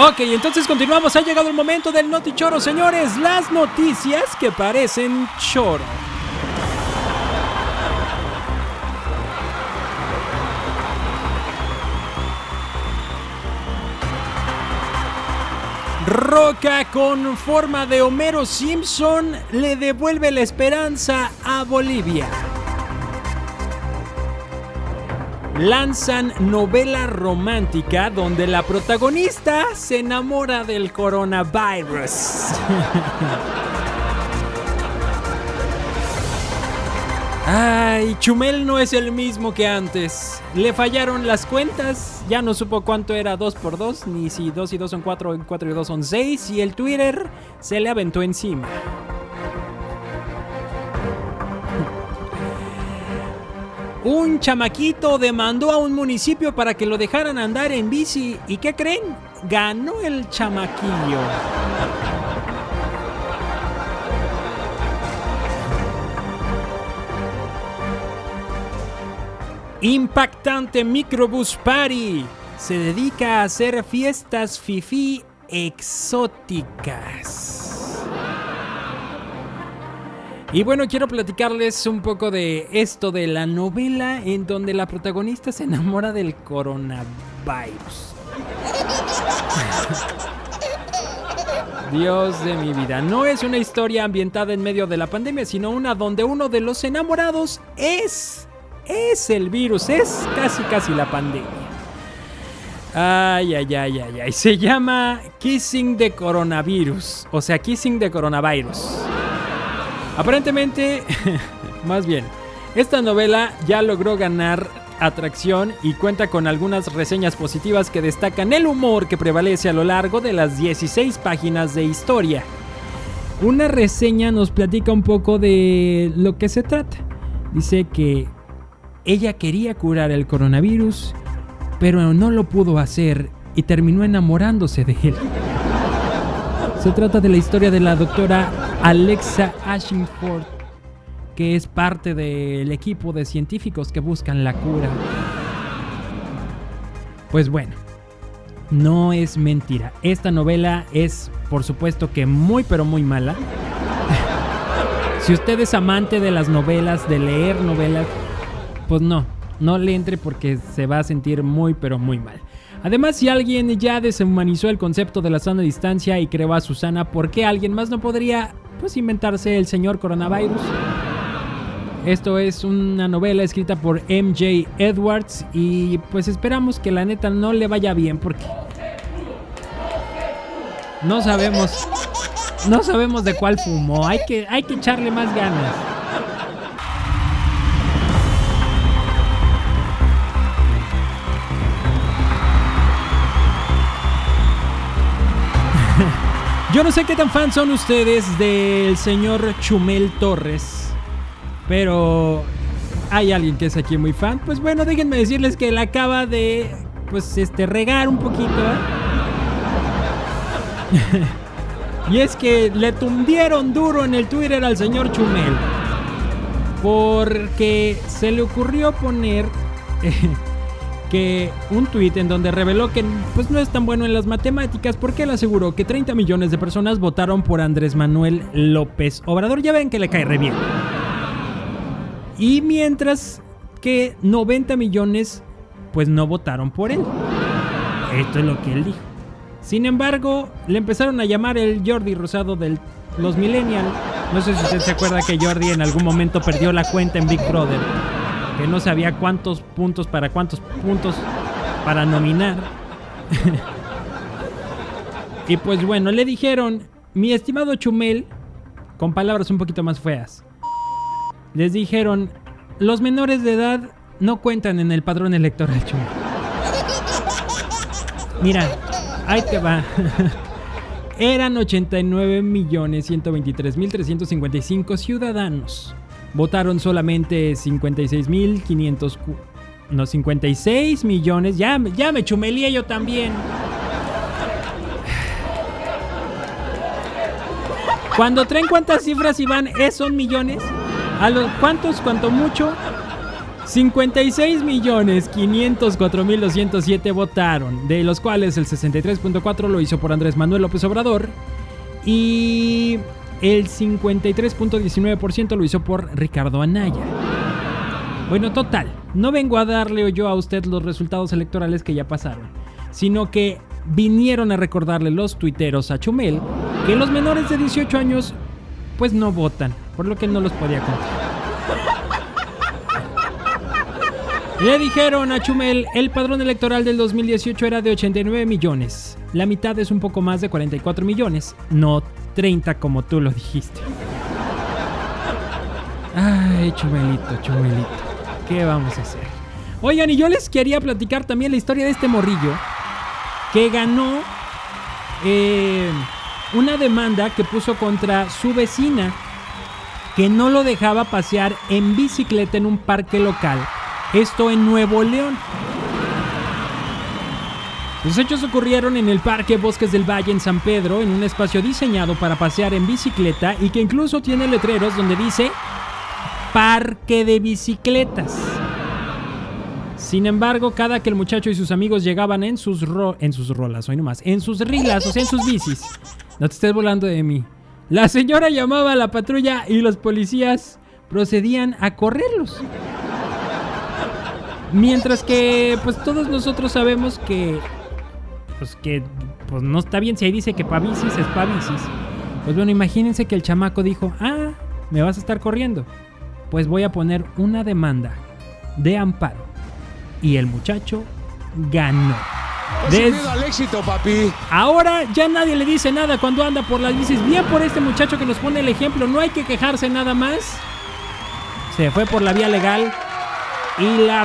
Ok, entonces continuamos. Ha llegado el momento del Noti Choro, señores. Las noticias que parecen choro. Roca con forma de Homero Simpson le devuelve la esperanza a Bolivia. Lanzan novela romántica donde la protagonista se enamora del coronavirus. Ay, Chumel no es el mismo que antes. Le fallaron las cuentas. Ya no supo cuánto era 2 por 2 ni si 2 y 2 son 4, 4 y 2 son 6. Y el Twitter se le aventó encima. Un chamaquito demandó a un municipio para que lo dejaran andar en bici. ¿Y qué creen? Ganó el chamaquillo. Impactante Microbus Party se dedica a hacer fiestas fifi exóticas. Y bueno, quiero platicarles un poco de esto de la novela en donde la protagonista se enamora del coronavirus. Dios de mi vida, no es una historia ambientada en medio de la pandemia, sino una donde uno de los enamorados es es el virus, es casi casi la pandemia. Ay, ay, ay, ay, ay. Se llama Kissing de Coronavirus. O sea, Kissing de Coronavirus. Aparentemente, más bien, esta novela ya logró ganar atracción y cuenta con algunas reseñas positivas que destacan el humor que prevalece a lo largo de las 16 páginas de historia. Una reseña nos platica un poco de lo que se trata. Dice que ella quería curar el coronavirus, pero no lo pudo hacer y terminó enamorándose de él. Se trata de la historia de la doctora Alexa Ashingford, que es parte del equipo de científicos que buscan la cura. Pues bueno, no es mentira. Esta novela es, por supuesto que muy, pero muy mala. si usted es amante de las novelas, de leer novelas, pues no, no le entre porque se va a sentir muy pero muy mal. Además, si alguien ya deshumanizó el concepto de la sana distancia y creó a Susana, ¿por qué alguien más no podría pues inventarse el señor coronavirus? Esto es una novela escrita por MJ Edwards y pues esperamos que la neta no le vaya bien porque no sabemos no sabemos de cuál fumó, hay que hay que echarle más ganas. Yo no sé qué tan fans son ustedes del señor Chumel Torres, pero hay alguien que es aquí muy fan. Pues bueno, déjenme decirles que él acaba de, pues, este, regar un poquito. y es que le tundieron duro en el Twitter al señor Chumel. Porque se le ocurrió poner que un tuit en donde reveló que pues no es tan bueno en las matemáticas porque él aseguró que 30 millones de personas votaron por Andrés Manuel López Obrador. Ya ven que le cae re bien. Y mientras que 90 millones pues no votaron por él. Esto es lo que él dijo. Sin embargo, le empezaron a llamar el Jordi Rosado de los Millennials. No sé si usted se acuerda que Jordi en algún momento perdió la cuenta en Big Brother que no sabía cuántos puntos para cuántos puntos para nominar. y pues bueno, le dijeron, mi estimado Chumel, con palabras un poquito más feas, les dijeron, los menores de edad no cuentan en el padrón electoral, Chumel. Mira, ahí te va. Eran 89.123.355 ciudadanos votaron solamente 56.500... No, 56 millones. Ya, ya me chumelía yo también. Cuando traen cuántas cifras y van, ¿es son millones? ¿A los cuántos? ¿Cuánto mucho? 56 millones 504 mil 207 votaron, de los cuales el 63.4 lo hizo por Andrés Manuel López Obrador y el 53.19% lo hizo por Ricardo Anaya. Bueno, total, no vengo a darle yo a usted los resultados electorales que ya pasaron, sino que vinieron a recordarle los tuiteros a Chumel que los menores de 18 años pues no votan, por lo que no los podía contar. Le dijeron a Chumel, el padrón electoral del 2018 era de 89 millones. La mitad es un poco más de 44 millones, no 30 como tú lo dijiste. Ay, Chumelito, Chumelito. ¿Qué vamos a hacer? Oigan, y yo les quería platicar también la historia de este morrillo que ganó eh, una demanda que puso contra su vecina que no lo dejaba pasear en bicicleta en un parque local esto en Nuevo León. Los hechos ocurrieron en el Parque Bosques del Valle en San Pedro, en un espacio diseñado para pasear en bicicleta y que incluso tiene letreros donde dice Parque de Bicicletas. Sin embargo, cada que el muchacho y sus amigos llegaban en sus, en sus rolas, hoy nomás, en sus rilas, o sea, en sus bicis, no te estés volando de mí. La señora llamaba a la patrulla y los policías procedían a correrlos. Mientras que, pues todos nosotros sabemos que, pues que, pues no está bien si ahí dice que pa' bicis es pa' bicis. Pues bueno, imagínense que el chamaco dijo, ah, me vas a estar corriendo. Pues voy a poner una demanda de amparo. Y el muchacho ganó. al éxito, papi. Ahora ya nadie le dice nada cuando anda por las bicis. Bien por este muchacho que nos pone el ejemplo. No hay que quejarse nada más. Se fue por la vía legal y la